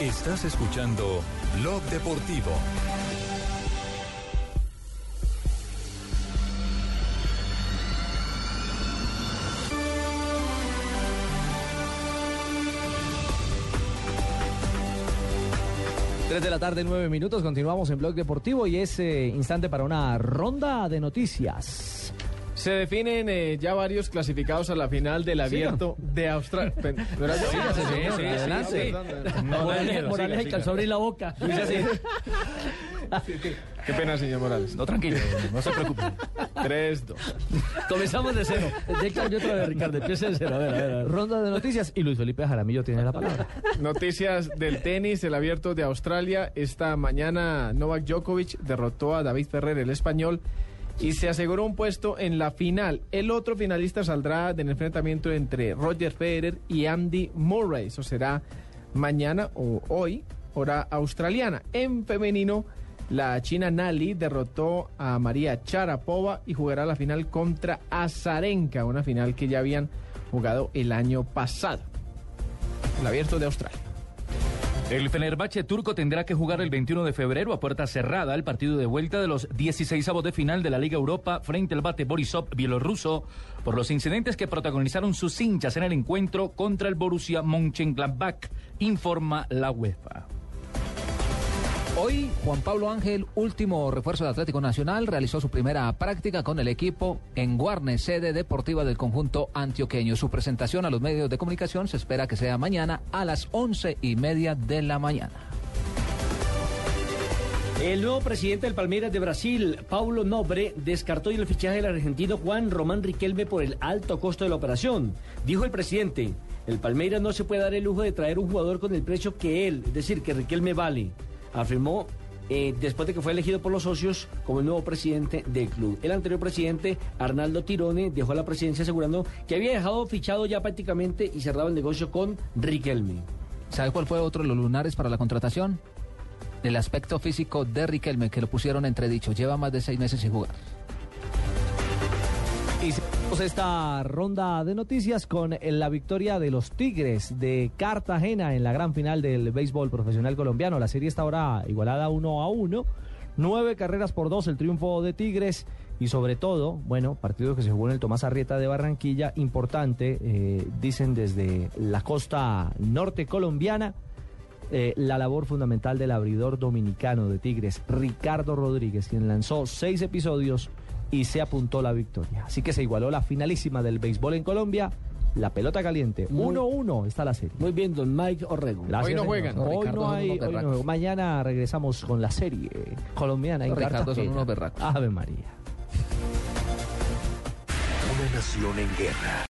Estás escuchando Blog Deportivo. Tres de la tarde, nueve minutos. Continuamos en Blog Deportivo y es eh, instante para una ronda de noticias. Se definen eh, ya varios clasificados a la final del abierto de Australia. Pen- ¿no era yo? Sí, sí, adelante. No, Morales, Morales siga, alcanzó a abrir la boca. siga. Sí, sí. Qué pena, señor Morales. No, tranquilo, no se preocupe. Tres, dos. Comenzamos de cero. De cambio otra vez, Ricardo. Empieza de cero. A ver, a ver, a ver. Ronda de noticias y Luis Felipe Jaramillo tiene la palabra. Noticias del tenis, el abierto de Australia. Esta mañana Novak Djokovic derrotó a David Ferrer, el español, y se aseguró un puesto en la final. El otro finalista saldrá del enfrentamiento entre Roger Federer y Andy Murray. Eso será mañana o hoy, hora australiana. En femenino, la china Nali derrotó a María Charapova y jugará la final contra Azarenka, una final que ya habían jugado el año pasado. El abierto de Australia. El Fenerbahce turco tendrá que jugar el 21 de febrero a puerta cerrada el partido de vuelta de los 16 de final de la Liga Europa frente al bate Borisov bielorruso por los incidentes que protagonizaron sus hinchas en el encuentro contra el Borussia Mönchengladbach, informa la UEFA. Hoy, Juan Pablo Ángel, último refuerzo de Atlético Nacional, realizó su primera práctica con el equipo en Guarne, sede deportiva del conjunto antioqueño. Su presentación a los medios de comunicación se espera que sea mañana a las once y media de la mañana. El nuevo presidente del Palmeiras de Brasil, Paulo Nobre, descartó el fichaje del argentino Juan Román Riquelme por el alto costo de la operación. Dijo el presidente, el Palmeiras no se puede dar el lujo de traer un jugador con el precio que él, es decir, que Riquelme vale, afirmó eh, después de que fue elegido por los socios como el nuevo presidente del club. El anterior presidente, Arnaldo Tirone, dejó la presidencia asegurando que había dejado fichado ya prácticamente y cerrado el negocio con Riquelme. ¿Sabe cuál fue otro de los lunares para la contratación? El aspecto físico de Riquelme, que lo pusieron entredicho. Lleva más de seis meses sin jugar. Y cerramos esta ronda de noticias con la victoria de los Tigres de Cartagena en la gran final del béisbol profesional colombiano. La serie está ahora igualada uno a uno. Nueve carreras por dos el triunfo de Tigres y sobre todo, bueno, partido que se jugó en el Tomás Arrieta de Barranquilla, importante, eh, dicen desde la costa norte colombiana, eh, la labor fundamental del abridor dominicano de Tigres, Ricardo Rodríguez, quien lanzó seis episodios y se apuntó la victoria. Así que se igualó la finalísima del béisbol en Colombia. La pelota caliente, 1-1 está la serie. Muy bien, don Mike Orrego. Gracias, Hoy no señor. juegan. Hoy Ricardo no hay. hoy no. Mañana regresamos con la serie colombiana en Ricardo son unos berracos. Ave María. Una nación en guerra.